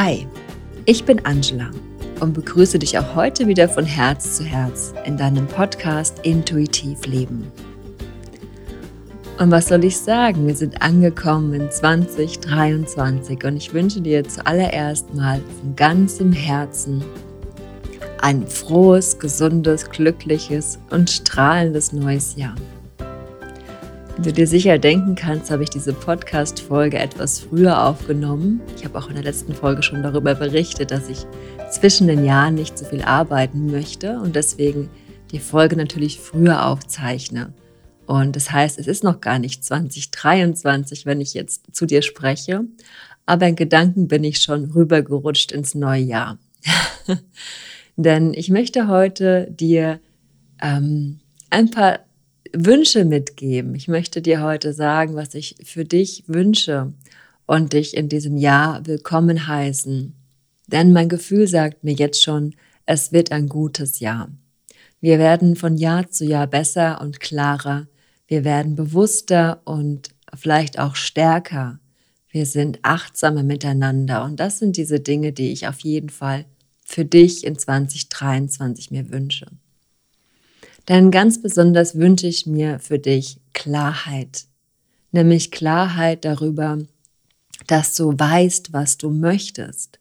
Hi, ich bin Angela und begrüße dich auch heute wieder von Herz zu Herz in deinem Podcast Intuitiv Leben. Und was soll ich sagen? Wir sind angekommen in 2023 und ich wünsche dir zuallererst mal von ganzem Herzen ein frohes, gesundes, glückliches und strahlendes neues Jahr. Wie du dir sicher denken kannst, habe ich diese Podcast-Folge etwas früher aufgenommen. Ich habe auch in der letzten Folge schon darüber berichtet, dass ich zwischen den Jahren nicht so viel arbeiten möchte und deswegen die Folge natürlich früher aufzeichne. Und das heißt, es ist noch gar nicht 2023, wenn ich jetzt zu dir spreche, aber in Gedanken bin ich schon rübergerutscht ins neue Jahr. Denn ich möchte heute dir ähm, ein paar Wünsche mitgeben. Ich möchte dir heute sagen, was ich für dich wünsche und dich in diesem Jahr willkommen heißen. Denn mein Gefühl sagt mir jetzt schon, es wird ein gutes Jahr. Wir werden von Jahr zu Jahr besser und klarer. Wir werden bewusster und vielleicht auch stärker. Wir sind achtsamer miteinander. Und das sind diese Dinge, die ich auf jeden Fall für dich in 2023 mir wünsche. Denn ganz besonders wünsche ich mir für dich Klarheit, nämlich Klarheit darüber, dass du weißt, was du möchtest,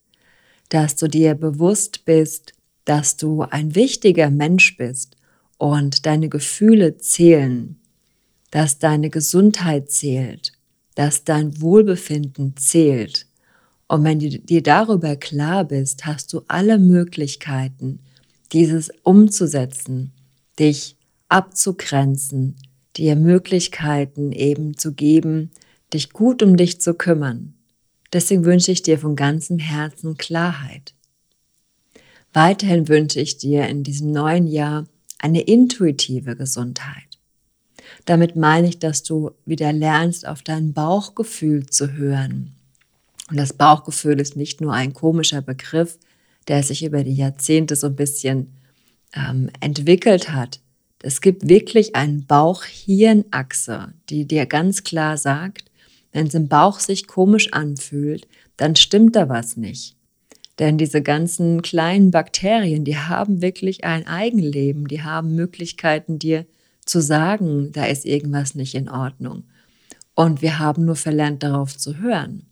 dass du dir bewusst bist, dass du ein wichtiger Mensch bist und deine Gefühle zählen, dass deine Gesundheit zählt, dass dein Wohlbefinden zählt. Und wenn du dir darüber klar bist, hast du alle Möglichkeiten, dieses umzusetzen dich abzugrenzen, dir Möglichkeiten eben zu geben, dich gut um dich zu kümmern. Deswegen wünsche ich dir von ganzem Herzen Klarheit. Weiterhin wünsche ich dir in diesem neuen Jahr eine intuitive Gesundheit. Damit meine ich, dass du wieder lernst, auf dein Bauchgefühl zu hören. Und das Bauchgefühl ist nicht nur ein komischer Begriff, der sich über die Jahrzehnte so ein bisschen ähm, entwickelt hat. Es gibt wirklich eine Bauch-Hirn-Achse, die dir ganz klar sagt, wenn es im Bauch sich komisch anfühlt, dann stimmt da was nicht. Denn diese ganzen kleinen Bakterien, die haben wirklich ein Eigenleben, die haben Möglichkeiten, dir zu sagen, da ist irgendwas nicht in Ordnung. Und wir haben nur verlernt, darauf zu hören.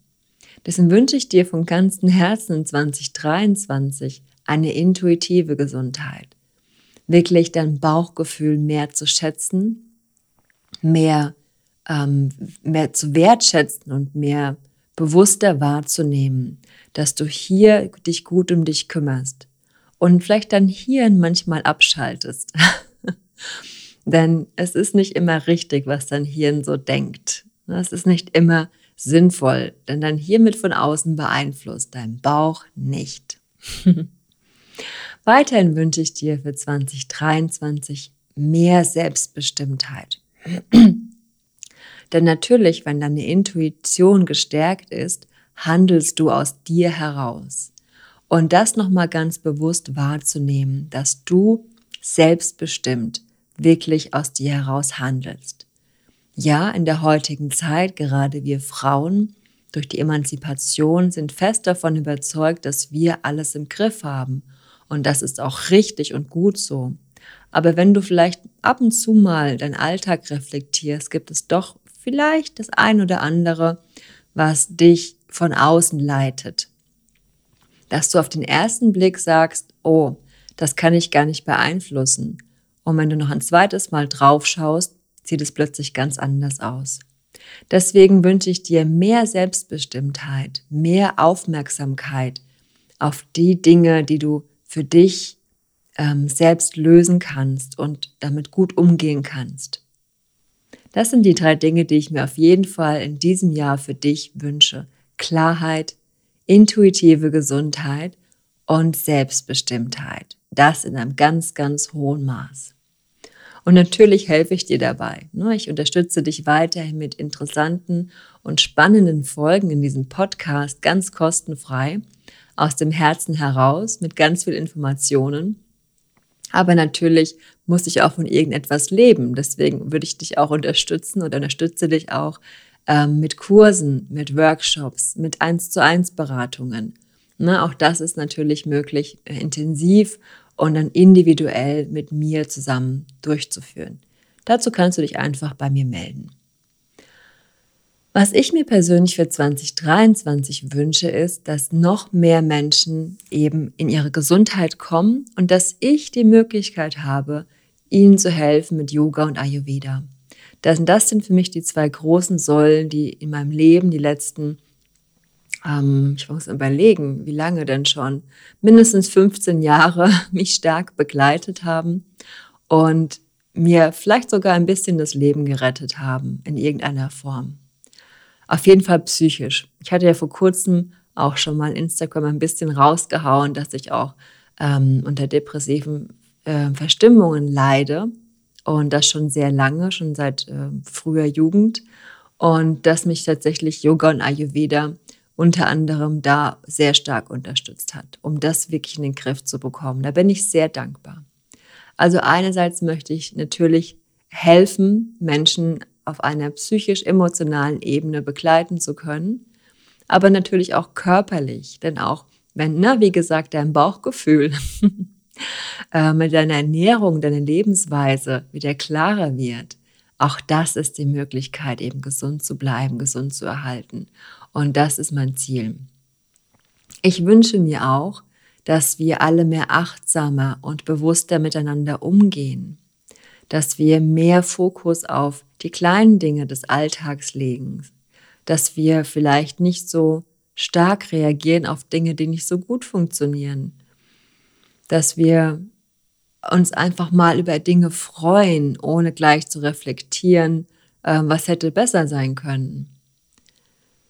Deswegen wünsche ich dir von ganzem Herzen in 2023 eine intuitive Gesundheit wirklich dein Bauchgefühl mehr zu schätzen, mehr, ähm, mehr zu wertschätzen und mehr bewusster wahrzunehmen, dass du hier dich gut um dich kümmerst und vielleicht dein Hirn manchmal abschaltest. Denn es ist nicht immer richtig, was dein Hirn so denkt. Es ist nicht immer sinnvoll, denn dein Hirn wird von außen beeinflusst, dein Bauch nicht. Weiterhin wünsche ich dir für 2023 mehr Selbstbestimmtheit. Denn natürlich, wenn deine Intuition gestärkt ist, handelst du aus dir heraus. Und das nochmal ganz bewusst wahrzunehmen, dass du selbstbestimmt wirklich aus dir heraus handelst. Ja, in der heutigen Zeit, gerade wir Frauen, durch die Emanzipation sind fest davon überzeugt, dass wir alles im Griff haben und das ist auch richtig und gut so. Aber wenn du vielleicht ab und zu mal deinen Alltag reflektierst, gibt es doch vielleicht das ein oder andere, was dich von außen leitet. Dass du auf den ersten Blick sagst, oh, das kann ich gar nicht beeinflussen. Und wenn du noch ein zweites Mal drauf schaust, sieht es plötzlich ganz anders aus. Deswegen wünsche ich dir mehr Selbstbestimmtheit, mehr Aufmerksamkeit auf die Dinge, die du für dich ähm, selbst lösen kannst und damit gut umgehen kannst. Das sind die drei Dinge, die ich mir auf jeden Fall in diesem Jahr für dich wünsche. Klarheit, intuitive Gesundheit und Selbstbestimmtheit. Das in einem ganz, ganz hohen Maß. Und natürlich helfe ich dir dabei. Ne? Ich unterstütze dich weiterhin mit interessanten und spannenden Folgen in diesem Podcast ganz kostenfrei aus dem Herzen heraus mit ganz viel Informationen. Aber natürlich muss ich auch von irgendetwas leben. Deswegen würde ich dich auch unterstützen und unterstütze dich auch ähm, mit Kursen, mit Workshops, mit 1 zu 1 Beratungen. Ne, auch das ist natürlich möglich, äh, intensiv und dann individuell mit mir zusammen durchzuführen. Dazu kannst du dich einfach bei mir melden. Was ich mir persönlich für 2023 wünsche, ist, dass noch mehr Menschen eben in ihre Gesundheit kommen und dass ich die Möglichkeit habe, ihnen zu helfen mit Yoga und Ayurveda. Das, das sind für mich die zwei großen Säulen, die in meinem Leben die letzten, ähm, ich muss überlegen, wie lange denn schon, mindestens 15 Jahre mich stark begleitet haben und mir vielleicht sogar ein bisschen das Leben gerettet haben in irgendeiner Form. Auf jeden Fall psychisch. Ich hatte ja vor kurzem auch schon mal Instagram ein bisschen rausgehauen, dass ich auch ähm, unter depressiven äh, Verstimmungen leide und das schon sehr lange, schon seit äh, früher Jugend und dass mich tatsächlich Yoga und Ayurveda unter anderem da sehr stark unterstützt hat, um das wirklich in den Griff zu bekommen. Da bin ich sehr dankbar. Also einerseits möchte ich natürlich helfen, Menschen auf einer psychisch-emotionalen Ebene begleiten zu können, aber natürlich auch körperlich, denn auch wenn, na, wie gesagt, dein Bauchgefühl äh, mit deiner Ernährung, deiner Lebensweise wieder klarer wird, auch das ist die Möglichkeit, eben gesund zu bleiben, gesund zu erhalten. Und das ist mein Ziel. Ich wünsche mir auch, dass wir alle mehr achtsamer und bewusster miteinander umgehen, dass wir mehr Fokus auf die kleinen Dinge des Alltags legen, dass wir vielleicht nicht so stark reagieren auf Dinge, die nicht so gut funktionieren, dass wir uns einfach mal über Dinge freuen, ohne gleich zu reflektieren, ähm, was hätte besser sein können.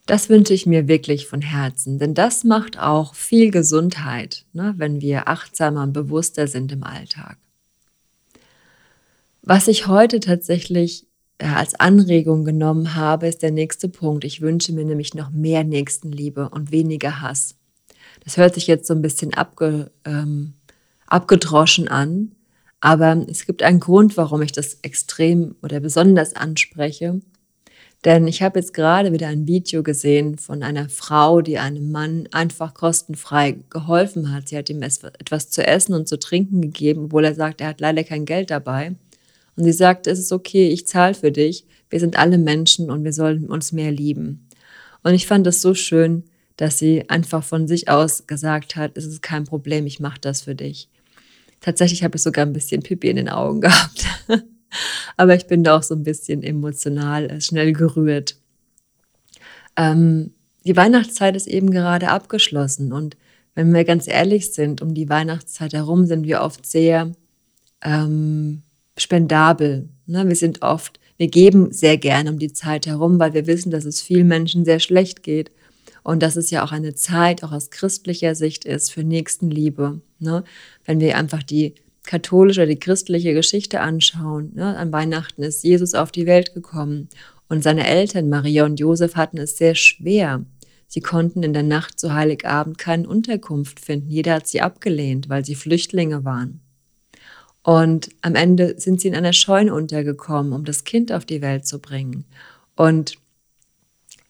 Das wünsche ich mir wirklich von Herzen, denn das macht auch viel Gesundheit, ne, wenn wir achtsamer und bewusster sind im Alltag. Was ich heute tatsächlich äh, als Anregung genommen habe, ist der nächste Punkt. Ich wünsche mir nämlich noch mehr Nächstenliebe und weniger Hass. Das hört sich jetzt so ein bisschen abge, ähm, abgedroschen an, aber es gibt einen Grund, warum ich das extrem oder besonders anspreche. Denn ich habe jetzt gerade wieder ein Video gesehen von einer Frau, die einem Mann einfach kostenfrei geholfen hat. Sie hat ihm etwas zu essen und zu trinken gegeben, obwohl er sagt, er hat leider kein Geld dabei. Und sie sagt, es ist okay, ich zahle für dich. Wir sind alle Menschen und wir sollen uns mehr lieben. Und ich fand es so schön, dass sie einfach von sich aus gesagt hat, es ist kein Problem, ich mache das für dich. Tatsächlich habe ich sogar ein bisschen Pipi in den Augen gehabt. Aber ich bin da auch so ein bisschen emotional, äh, schnell gerührt. Ähm, die Weihnachtszeit ist eben gerade abgeschlossen und wenn wir ganz ehrlich sind, um die Weihnachtszeit herum sind wir oft sehr ähm, spendabel. Ne? Wir sind oft, wir geben sehr gerne um die Zeit herum, weil wir wissen, dass es vielen Menschen sehr schlecht geht und dass es ja auch eine Zeit, auch aus christlicher Sicht ist, für Nächstenliebe. Ne? Wenn wir einfach die katholische oder die christliche Geschichte anschauen, ne? an Weihnachten ist Jesus auf die Welt gekommen und seine Eltern, Maria und Josef, hatten es sehr schwer. Sie konnten in der Nacht zu Heiligabend keine Unterkunft finden. Jeder hat sie abgelehnt, weil sie Flüchtlinge waren. Und am Ende sind sie in einer Scheune untergekommen, um das Kind auf die Welt zu bringen. Und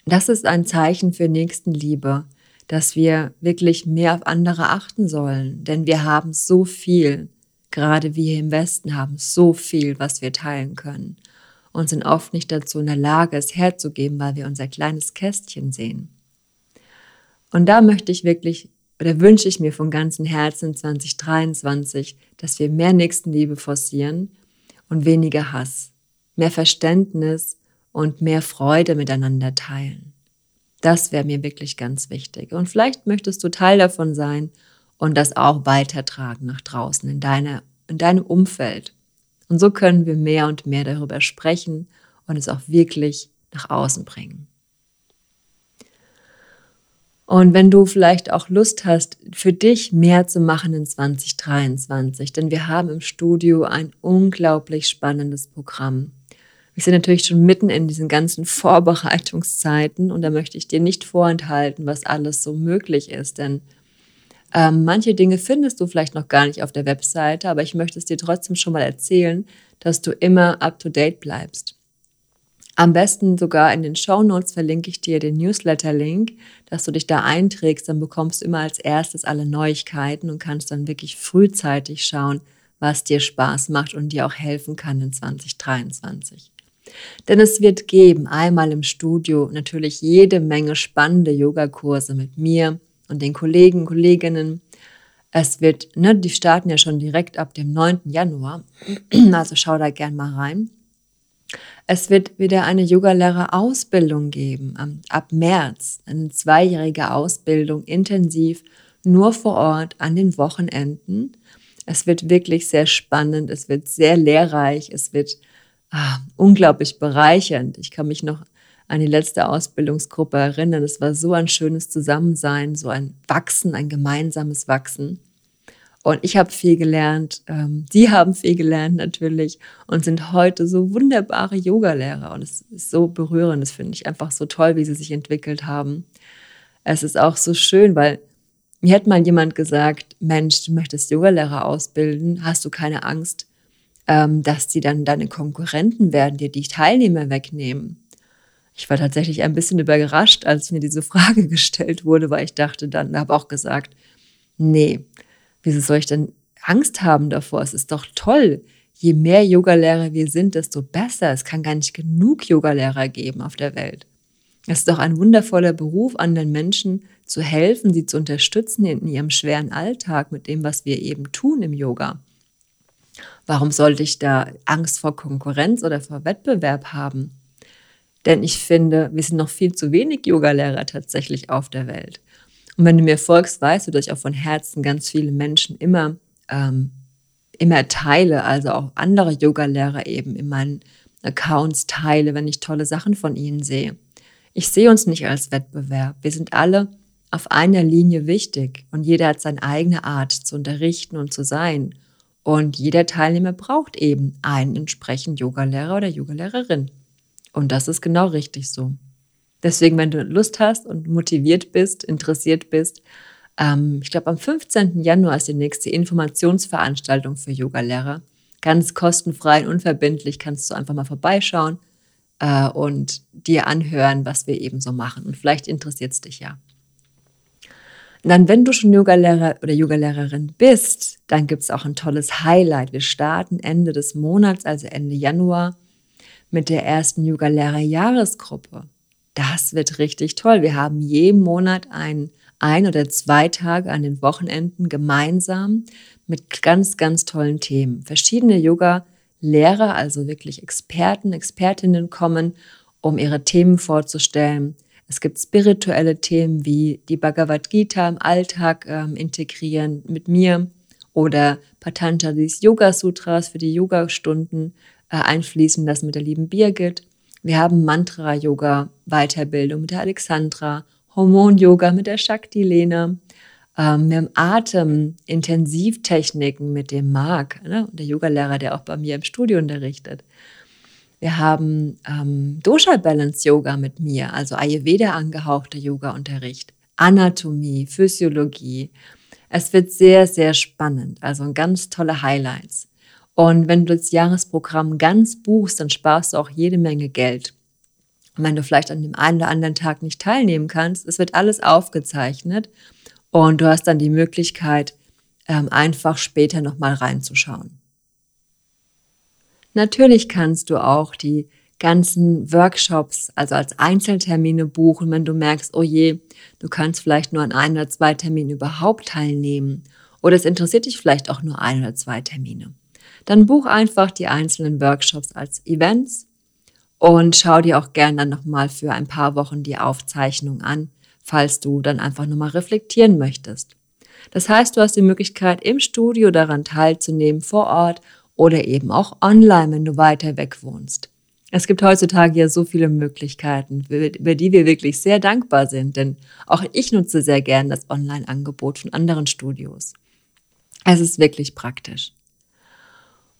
das ist ein Zeichen für Nächstenliebe, dass wir wirklich mehr auf andere achten sollen. Denn wir haben so viel, gerade wir im Westen haben so viel, was wir teilen können. Und sind oft nicht dazu in der Lage, es herzugeben, weil wir unser kleines Kästchen sehen. Und da möchte ich wirklich oder wünsche ich mir von ganzem Herzen 2023, dass wir mehr Nächstenliebe forcieren und weniger Hass, mehr Verständnis und mehr Freude miteinander teilen. Das wäre mir wirklich ganz wichtig. Und vielleicht möchtest du Teil davon sein und das auch weitertragen nach draußen in, deiner, in deinem Umfeld. Und so können wir mehr und mehr darüber sprechen und es auch wirklich nach außen bringen. Und wenn du vielleicht auch Lust hast, für dich mehr zu machen in 2023, denn wir haben im Studio ein unglaublich spannendes Programm. Wir sind natürlich schon mitten in diesen ganzen Vorbereitungszeiten und da möchte ich dir nicht vorenthalten, was alles so möglich ist, denn ähm, manche Dinge findest du vielleicht noch gar nicht auf der Webseite, aber ich möchte es dir trotzdem schon mal erzählen, dass du immer up to date bleibst. Am besten sogar in den Show Notes verlinke ich dir den Newsletter-Link, dass du dich da einträgst. Dann bekommst du immer als erstes alle Neuigkeiten und kannst dann wirklich frühzeitig schauen, was dir Spaß macht und dir auch helfen kann in 2023. Denn es wird geben, einmal im Studio, natürlich jede Menge spannende Yogakurse mit mir und den Kollegen, Kolleginnen. Es wird, ne, die starten ja schon direkt ab dem 9. Januar, also schau da gern mal rein. Es wird wieder eine Yogalehrerausbildung geben ab März, eine zweijährige Ausbildung intensiv nur vor Ort an den Wochenenden. Es wird wirklich sehr spannend, es wird sehr lehrreich, es wird ah, unglaublich bereichernd. Ich kann mich noch an die letzte Ausbildungsgruppe erinnern. Es war so ein schönes Zusammensein, so ein Wachsen, ein gemeinsames Wachsen. Und ich habe viel gelernt, ähm, sie haben viel gelernt natürlich und sind heute so wunderbare Yogalehrer. Und es ist so berührend, das finde ich einfach so toll, wie sie sich entwickelt haben. Es ist auch so schön, weil mir hat mal jemand gesagt, Mensch, du möchtest Yogalehrer ausbilden, hast du keine Angst, ähm, dass die dann deine Konkurrenten werden, dir die Teilnehmer wegnehmen? Ich war tatsächlich ein bisschen überrascht, als mir diese Frage gestellt wurde, weil ich dachte dann, habe auch gesagt, nee, Wieso soll ich denn Angst haben davor? Es ist doch toll. Je mehr Yogalehrer wir sind, desto besser. Es kann gar nicht genug Yogalehrer geben auf der Welt. Es ist doch ein wundervoller Beruf, anderen Menschen zu helfen, sie zu unterstützen in ihrem schweren Alltag mit dem, was wir eben tun im Yoga. Warum sollte ich da Angst vor Konkurrenz oder vor Wettbewerb haben? Denn ich finde, wir sind noch viel zu wenig Yogalehrer tatsächlich auf der Welt. Und wenn du mir folgst, weißt du, dass ich auch von Herzen ganz viele Menschen immer, ähm, immer teile, also auch andere Yoga-Lehrer eben in meinen Accounts teile, wenn ich tolle Sachen von ihnen sehe. Ich sehe uns nicht als Wettbewerb. Wir sind alle auf einer Linie wichtig und jeder hat seine eigene Art zu unterrichten und zu sein. Und jeder Teilnehmer braucht eben einen entsprechenden Yogalehrer oder Yogalehrerin. Und das ist genau richtig so. Deswegen, wenn du Lust hast und motiviert bist, interessiert bist, ähm, ich glaube, am 15. Januar ist die nächste Informationsveranstaltung für Yogalehrer. Ganz kostenfrei und unverbindlich kannst du einfach mal vorbeischauen äh, und dir anhören, was wir eben so machen. Und vielleicht interessiert es dich ja. Dann, wenn du schon Yogalehrer oder Yogalehrerin bist, dann gibt es auch ein tolles Highlight. Wir starten Ende des Monats, also Ende Januar, mit der ersten Yogalehrer-Jahresgruppe. Das wird richtig toll. Wir haben jeden Monat ein, ein oder zwei Tage an den Wochenenden gemeinsam mit ganz, ganz tollen Themen. Verschiedene Yoga-Lehrer, also wirklich Experten, Expertinnen kommen, um ihre Themen vorzustellen. Es gibt spirituelle Themen wie die Bhagavad Gita im Alltag ähm, integrieren mit mir oder Patanjali's Yoga Sutras für die Yoga-Stunden äh, einfließen lassen mit der lieben Birgit. Wir haben Mantra-Yoga-Weiterbildung mit der Alexandra, Hormon-Yoga mit der Shakti-Lena. Ähm, wir haben Atem-Intensivtechniken mit dem Marc, ne? der Yogalehrer, der auch bei mir im Studio unterrichtet. Wir haben ähm, Dosha-Balance-Yoga mit mir, also Ayurveda angehauchter Yoga-Unterricht, Anatomie, Physiologie. Es wird sehr, sehr spannend, also ganz tolle Highlights. Und wenn du das Jahresprogramm ganz buchst, dann sparst du auch jede Menge Geld. Und wenn du vielleicht an dem einen oder anderen Tag nicht teilnehmen kannst, es wird alles aufgezeichnet und du hast dann die Möglichkeit, ähm, einfach später nochmal reinzuschauen. Natürlich kannst du auch die ganzen Workshops, also als Einzeltermine buchen, wenn du merkst, oh je, du kannst vielleicht nur an ein oder zwei Terminen überhaupt teilnehmen. Oder es interessiert dich vielleicht auch nur ein oder zwei Termine dann buch einfach die einzelnen Workshops als Events und schau dir auch gerne dann nochmal für ein paar Wochen die Aufzeichnung an, falls du dann einfach nochmal reflektieren möchtest. Das heißt, du hast die Möglichkeit, im Studio daran teilzunehmen, vor Ort oder eben auch online, wenn du weiter weg wohnst. Es gibt heutzutage ja so viele Möglichkeiten, über die wir wirklich sehr dankbar sind, denn auch ich nutze sehr gern das Online-Angebot von anderen Studios. Es ist wirklich praktisch.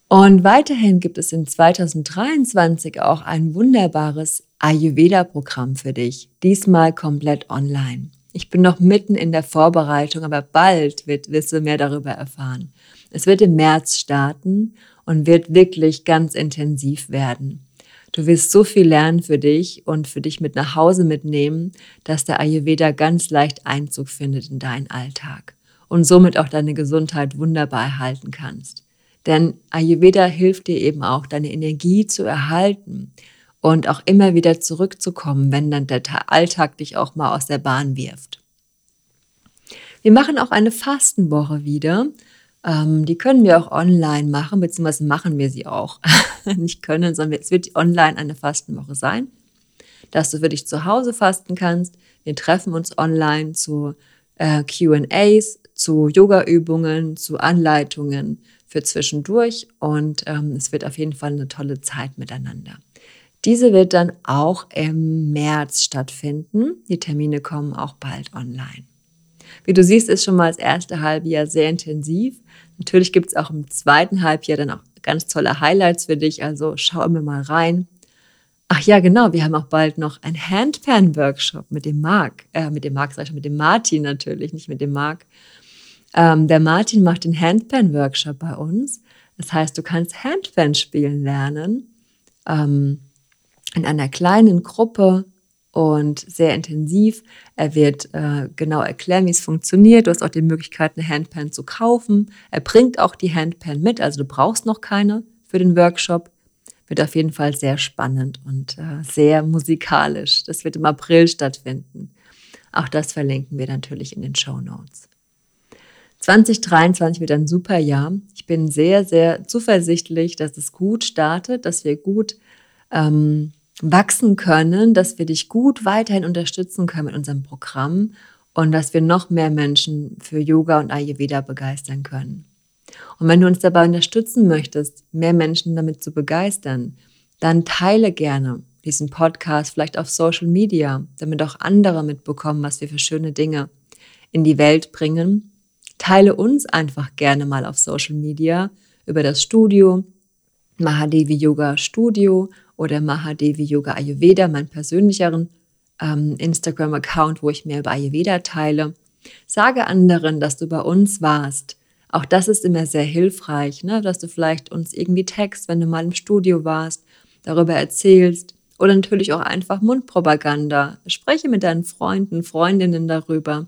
Und weiterhin gibt es in 2023 auch ein wunderbares Ayurveda-Programm für dich, diesmal komplett online. Ich bin noch mitten in der Vorbereitung, aber bald wird, du mehr darüber erfahren. Es wird im März starten und wird wirklich ganz intensiv werden. Du wirst so viel lernen für dich und für dich mit nach Hause mitnehmen, dass der Ayurveda ganz leicht Einzug findet in deinen Alltag und somit auch deine Gesundheit wunderbar erhalten kannst. Denn Ayurveda hilft dir eben auch, deine Energie zu erhalten und auch immer wieder zurückzukommen, wenn dann der Alltag dich auch mal aus der Bahn wirft. Wir machen auch eine Fastenwoche wieder. Ähm, die können wir auch online machen, beziehungsweise machen wir sie auch. Nicht können, sondern es wird online eine Fastenwoche sein, dass du für dich zu Hause fasten kannst. Wir treffen uns online zu äh, QAs, zu Yoga-Übungen, zu Anleitungen für zwischendurch und ähm, es wird auf jeden Fall eine tolle Zeit miteinander. Diese wird dann auch im März stattfinden. Die Termine kommen auch bald online. Wie du siehst, ist schon mal das erste Halbjahr sehr intensiv. Natürlich gibt es auch im zweiten Halbjahr dann auch ganz tolle Highlights für dich, also schau immer mal rein. Ach ja, genau, wir haben auch bald noch ein Handpan-Workshop mit dem Marc, äh, mit dem Marc, sag ich schon, mit dem Martin natürlich, nicht mit dem Marc. Ähm, der Martin macht den Handpan-Workshop bei uns. Das heißt, du kannst Handpan spielen lernen ähm, in einer kleinen Gruppe und sehr intensiv. Er wird äh, genau erklären, wie es funktioniert. Du hast auch die Möglichkeit, eine Handpan zu kaufen. Er bringt auch die Handpan mit, also du brauchst noch keine für den Workshop. Wird auf jeden Fall sehr spannend und äh, sehr musikalisch. Das wird im April stattfinden. Auch das verlinken wir natürlich in den Show Notes. 2023 wird ein super Jahr. Ich bin sehr, sehr zuversichtlich, dass es gut startet, dass wir gut ähm, wachsen können, dass wir dich gut weiterhin unterstützen können mit unserem Programm und dass wir noch mehr Menschen für Yoga und Ayurveda begeistern können. Und wenn du uns dabei unterstützen möchtest, mehr Menschen damit zu begeistern, dann teile gerne diesen Podcast vielleicht auf Social Media, damit auch andere mitbekommen, was wir für schöne Dinge in die Welt bringen Teile uns einfach gerne mal auf Social Media über das Studio, Mahadevi Yoga Studio oder Mahadevi Yoga Ayurveda, meinen persönlicheren ähm, Instagram-Account, wo ich mehr über Ayurveda teile. Sage anderen, dass du bei uns warst. Auch das ist immer sehr hilfreich, ne? dass du vielleicht uns irgendwie text, wenn du mal im Studio warst, darüber erzählst oder natürlich auch einfach Mundpropaganda. Spreche mit deinen Freunden, Freundinnen darüber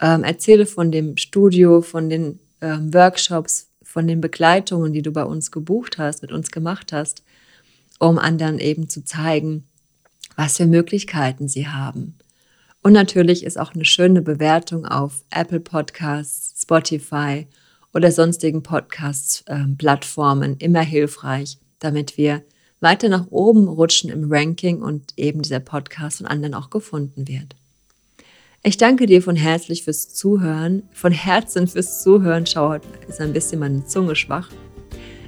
ähm, erzähle von dem Studio, von den ähm, Workshops, von den Begleitungen, die du bei uns gebucht hast, mit uns gemacht hast, um anderen eben zu zeigen, was für Möglichkeiten sie haben. Und natürlich ist auch eine schöne Bewertung auf Apple Podcasts, Spotify oder sonstigen Podcast-Plattformen ähm, immer hilfreich, damit wir weiter nach oben rutschen im Ranking und eben dieser Podcast von anderen auch gefunden wird. Ich danke dir von herzlich fürs Zuhören, von Herzen fürs Zuhören. Schau, heute ist ein bisschen meine Zunge schwach.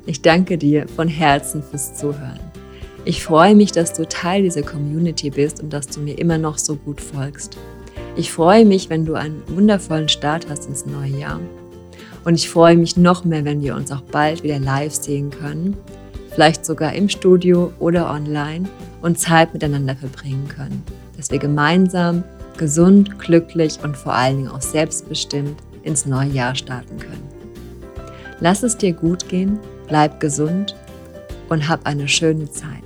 Ich danke dir von Herzen fürs Zuhören. Ich freue mich, dass du Teil dieser Community bist und dass du mir immer noch so gut folgst. Ich freue mich, wenn du einen wundervollen Start hast ins neue Jahr. Und ich freue mich noch mehr, wenn wir uns auch bald wieder live sehen können, vielleicht sogar im Studio oder online und Zeit miteinander verbringen können, dass wir gemeinsam gesund, glücklich und vor allen Dingen auch selbstbestimmt ins neue Jahr starten können. Lass es dir gut gehen, bleib gesund und hab eine schöne Zeit.